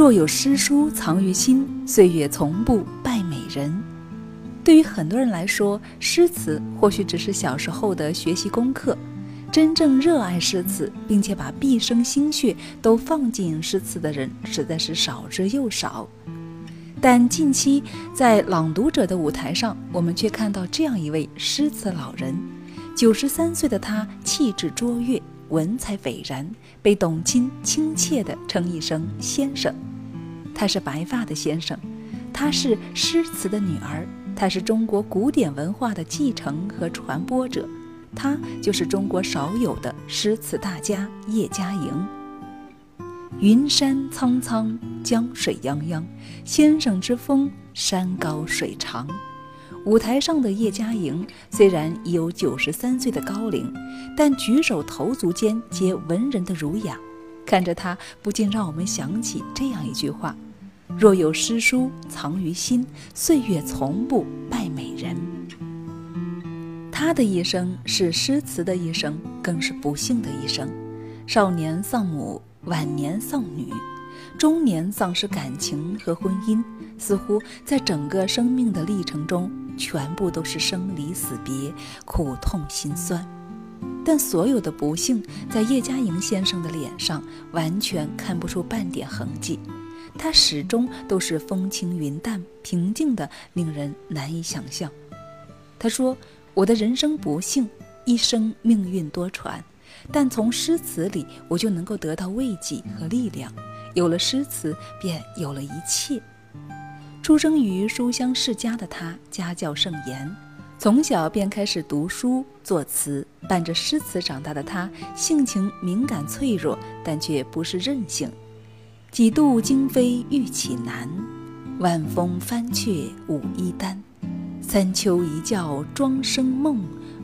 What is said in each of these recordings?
若有诗书藏于心，岁月从不败美人。对于很多人来说，诗词或许只是小时候的学习功课。真正热爱诗词，并且把毕生心血都放进诗词的人，实在是少之又少。但近期在朗读者的舞台上，我们却看到这样一位诗词老人。九十三岁的他，气质卓越，文采斐然，被董卿亲切地称一声“先生”。他是白发的先生，他是诗词的女儿，他是中国古典文化的继承和传播者。他就是中国少有的诗词大家叶嘉莹。云山苍苍，江水泱泱，先生之风，山高水长。舞台上的叶嘉莹虽然已有九十三岁的高龄，但举手投足间皆文人的儒雅。看着她，不禁让我们想起这样一句话：“若有诗书藏于心，岁月从不败美人。”他的一生是诗词的一生，更是不幸的一生。少年丧母，晚年丧女，中年丧失感情和婚姻，似乎在整个生命的历程中，全部都是生离死别、苦痛心酸。但所有的不幸，在叶嘉莹先生的脸上完全看不出半点痕迹，他始终都是风轻云淡、平静的，令人难以想象。他说。我的人生不幸，一生命运多舛，但从诗词里我就能够得到慰藉和力量。有了诗词，便有了一切。出生于书香世家的他，家教甚严，从小便开始读书作词，伴着诗词长大的他，性情敏感脆弱，但却不是任性。几度惊飞玉起南，晚风翻却舞衣单。三秋一觉庄生梦，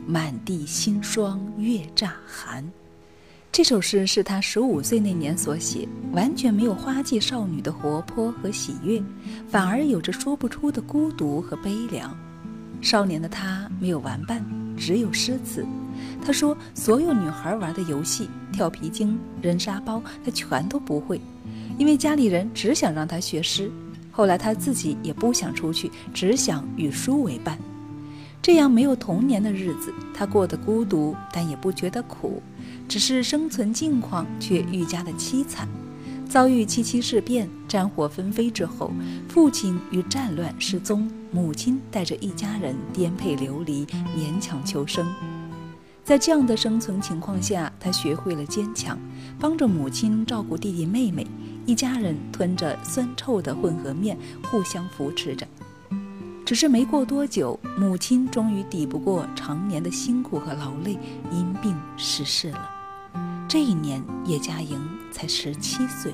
满地新霜月乍寒。这首诗是他十五岁那年所写，完全没有花季少女的活泼和喜悦，反而有着说不出的孤独和悲凉。少年的他没有玩伴，只有诗词。他说，所有女孩玩的游戏，跳皮筋、扔沙包，他全都不会，因为家里人只想让他学诗。后来他自己也不想出去，只想与书为伴。这样没有童年的日子，他过得孤独，但也不觉得苦，只是生存境况却愈加的凄惨。遭遇七七事变、战火纷飞之后，父亲与战乱失踪，母亲带着一家人颠沛流离，勉强求生。在这样的生存情况下，他学会了坚强，帮着母亲照顾弟弟妹妹。一家人吞着酸臭的混合面，互相扶持着。只是没过多久，母亲终于抵不过常年的辛苦和劳累，因病逝世了。这一年，叶嘉莹才十七岁。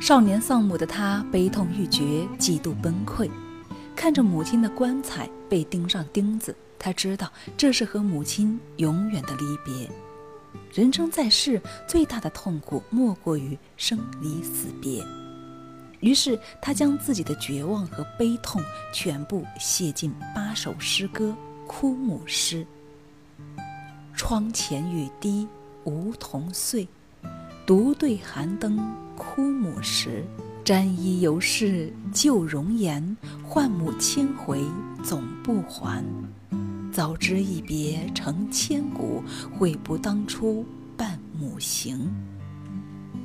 少年丧母的她悲痛欲绝，极度崩溃。看着母亲的棺材被钉上钉子，她知道这是和母亲永远的离别。人生在世，最大的痛苦莫过于生离死别。于是，他将自己的绝望和悲痛全部写进八首诗歌《枯木诗》。窗前雨滴梧桐碎，独对寒灯枯木时。沾衣犹是旧容颜，唤母千回总不还。早知一别成千古，悔不当初伴母行。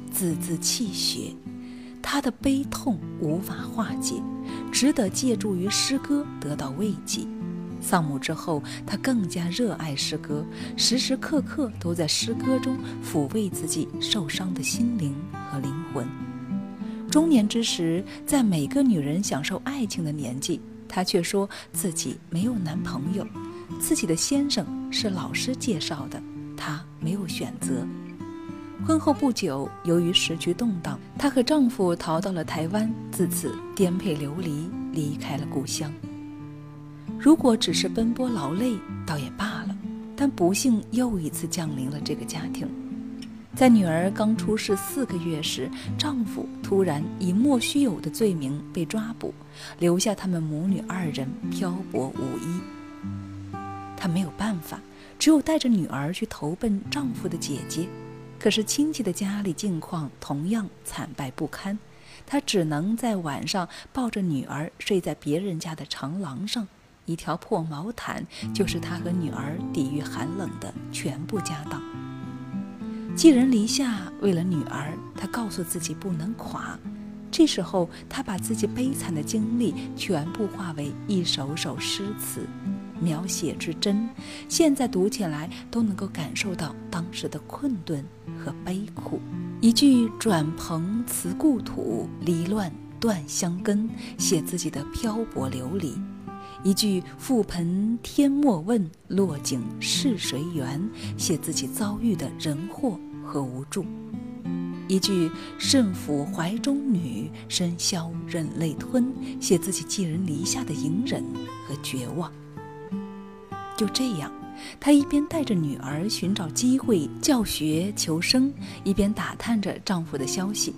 字字泣血，他的悲痛无法化解，只得借助于诗歌得到慰藉。丧母之后，他更加热爱诗歌，时时刻刻都在诗歌中抚慰自己受伤的心灵和灵魂。中年之时，在每个女人享受爱情的年纪，他却说自己没有男朋友。自己的先生是老师介绍的，她没有选择。婚后不久，由于时局动荡，她和丈夫逃到了台湾，自此颠沛流离，离开了故乡。如果只是奔波劳累，倒也罢了，但不幸又一次降临了这个家庭。在女儿刚出世四个月时，丈夫突然以莫须有的罪名被抓捕，留下他们母女二人漂泊无依。她没有办法，只有带着女儿去投奔丈夫的姐姐。可是亲戚的家里境况同样惨败不堪，她只能在晚上抱着女儿睡在别人家的长廊上，一条破毛毯就是她和女儿抵御寒冷的全部家当。寄人篱下，为了女儿，她告诉自己不能垮。这时候，她把自己悲惨的经历全部化为一首首诗词，描写之真，现在读起来都能够感受到当时的困顿和悲苦。一句“转蓬辞故土，离乱断香根”，写自己的漂泊流离；一句“覆盆天莫问，落井是谁缘”，写自己遭遇的人祸。和无助，一句“甚抚怀中女，深宵忍泪吞”，写自己寄人篱下的隐忍和绝望。就这样，她一边带着女儿寻找机会教学求生，一边打探着丈夫的消息。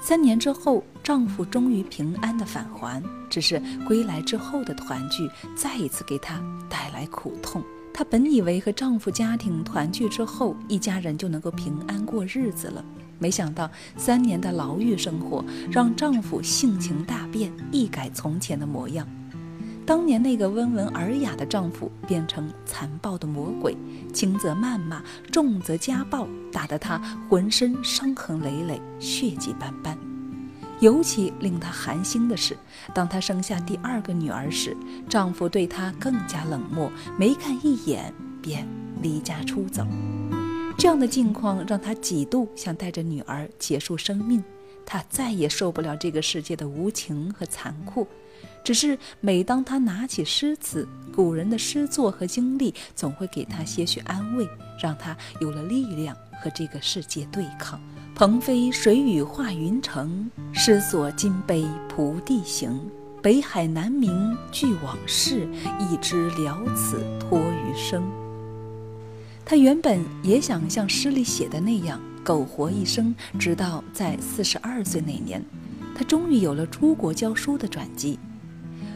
三年之后，丈夫终于平安的返还，只是归来之后的团聚，再一次给她带来苦痛。她本以为和丈夫家庭团聚之后，一家人就能够平安过日子了，没想到三年的牢狱生活让丈夫性情大变，一改从前的模样。当年那个温文尔雅的丈夫变成残暴的魔鬼，轻则谩骂，重则家暴，打得她浑身伤痕累累，血迹斑斑。尤其令她寒心的是，当她生下第二个女儿时，丈夫对她更加冷漠，没看一眼便离家出走。这样的境况让她几度想带着女儿结束生命。她再也受不了这个世界的无情和残酷。只是每当他拿起诗词，古人的诗作和经历总会给他些许安慰，让他有了力量和这个世界对抗。鹏飞水雨化云城，诗所金杯蒲地行。北海南冥俱往事，一知了此托余生。他原本也想像诗里写的那样苟活一生，直到在四十二岁那年，他终于有了出国教书的转机。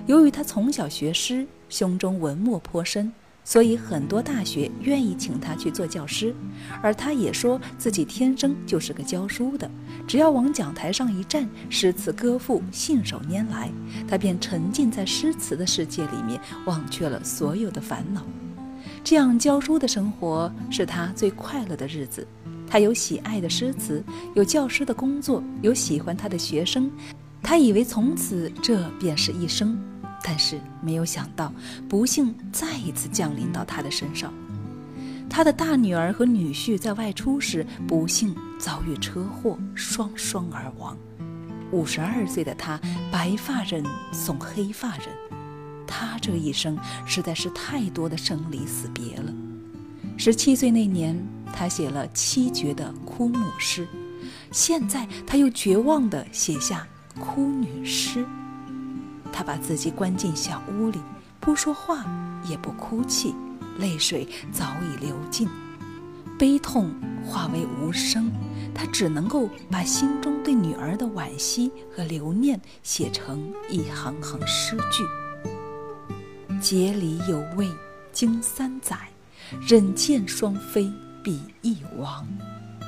由于他从小学诗，胸中文墨颇深。所以很多大学愿意请他去做教师，而他也说自己天生就是个教书的，只要往讲台上一站，诗词歌赋信手拈来，他便沉浸在诗词的世界里面，忘却了所有的烦恼。这样教书的生活是他最快乐的日子，他有喜爱的诗词，有教师的工作，有喜欢他的学生，他以为从此这便是一生。但是没有想到，不幸再一次降临到他的身上。他的大女儿和女婿在外出时，不幸遭遇车祸，双双而亡。五十二岁的他，白发人送黑发人，他这一生实在是太多的生离死别了。十七岁那年，他写了七绝的哭母诗，现在他又绝望地写下哭女诗。他把自己关进小屋里，不说话，也不哭泣，泪水早已流尽，悲痛化为无声。他只能够把心中对女儿的惋惜和留念写成一行行诗句：“结离有味经三载，忍见双飞比翼亡。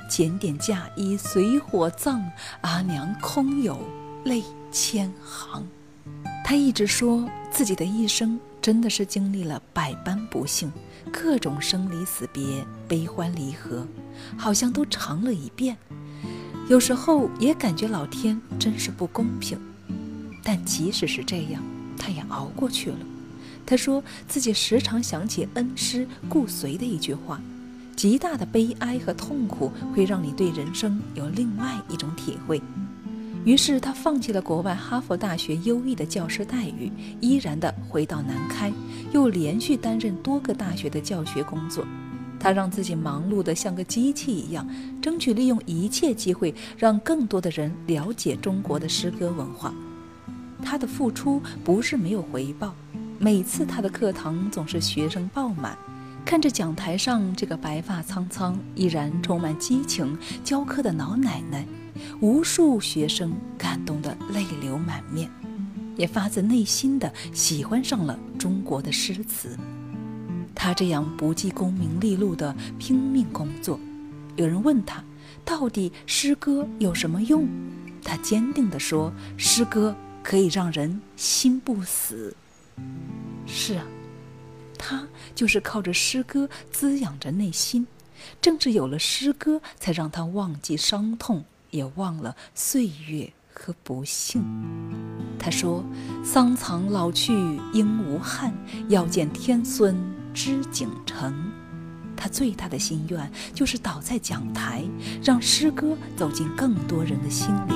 检点嫁衣随火葬，阿娘空有泪千行。”他一直说自己的一生真的是经历了百般不幸，各种生离死别、悲欢离合，好像都尝了一遍。有时候也感觉老天真是不公平，但即使是这样，他也熬过去了。他说自己时常想起恩师顾随的一句话：“极大的悲哀和痛苦会让你对人生有另外一种体会。”于是他放弃了国外哈佛大学优异的教师待遇，依然的回到南开，又连续担任多个大学的教学工作。他让自己忙碌得像个机器一样，争取利用一切机会让更多的人了解中国的诗歌文化。他的付出不是没有回报，每次他的课堂总是学生爆满，看着讲台上这个白发苍苍、依然充满激情教课的老奶奶。无数学生感动得泪流满面，也发自内心的喜欢上了中国的诗词。他这样不计功名利禄的拼命工作，有人问他，到底诗歌有什么用？他坚定地说：“诗歌可以让人心不死。”是啊，他就是靠着诗歌滋养着内心。正是有了诗歌，才让他忘记伤痛，也忘了岁月和不幸。他说：“桑藏老去应无憾，要见天孙知景成。”他最大的心愿就是倒在讲台，让诗歌走进更多人的心里。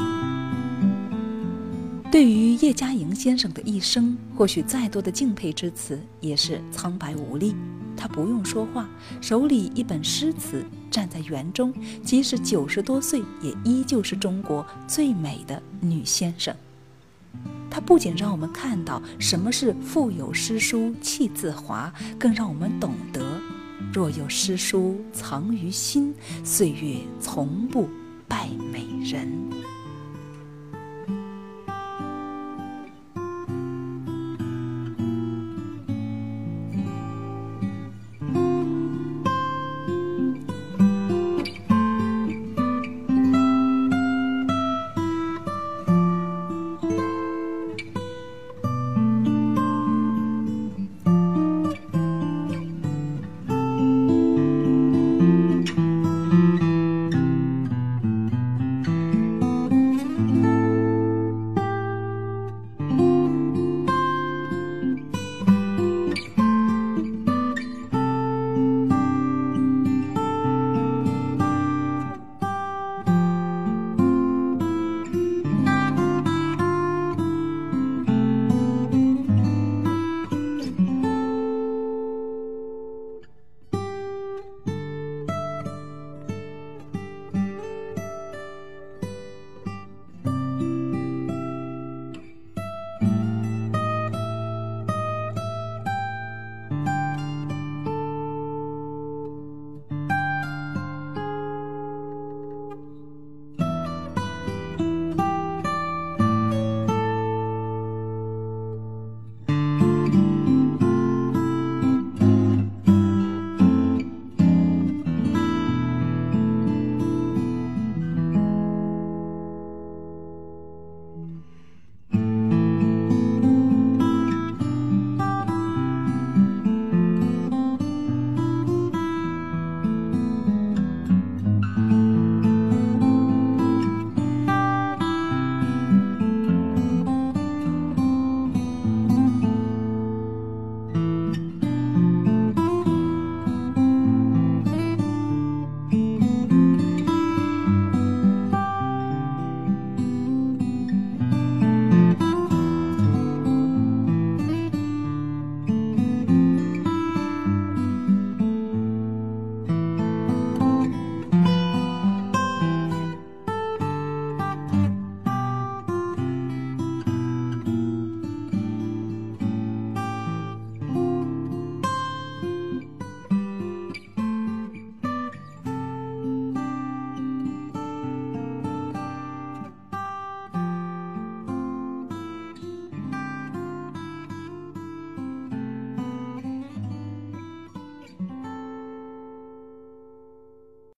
对于叶嘉莹先生的一生，或许再多的敬佩之词也是苍白无力。他不用说话，手里一本诗词，站在园中，即使九十多岁，也依旧是中国最美的女先生。她不仅让我们看到什么是腹有诗书气自华，更让我们懂得，若有诗书藏于心，岁月从不败美人。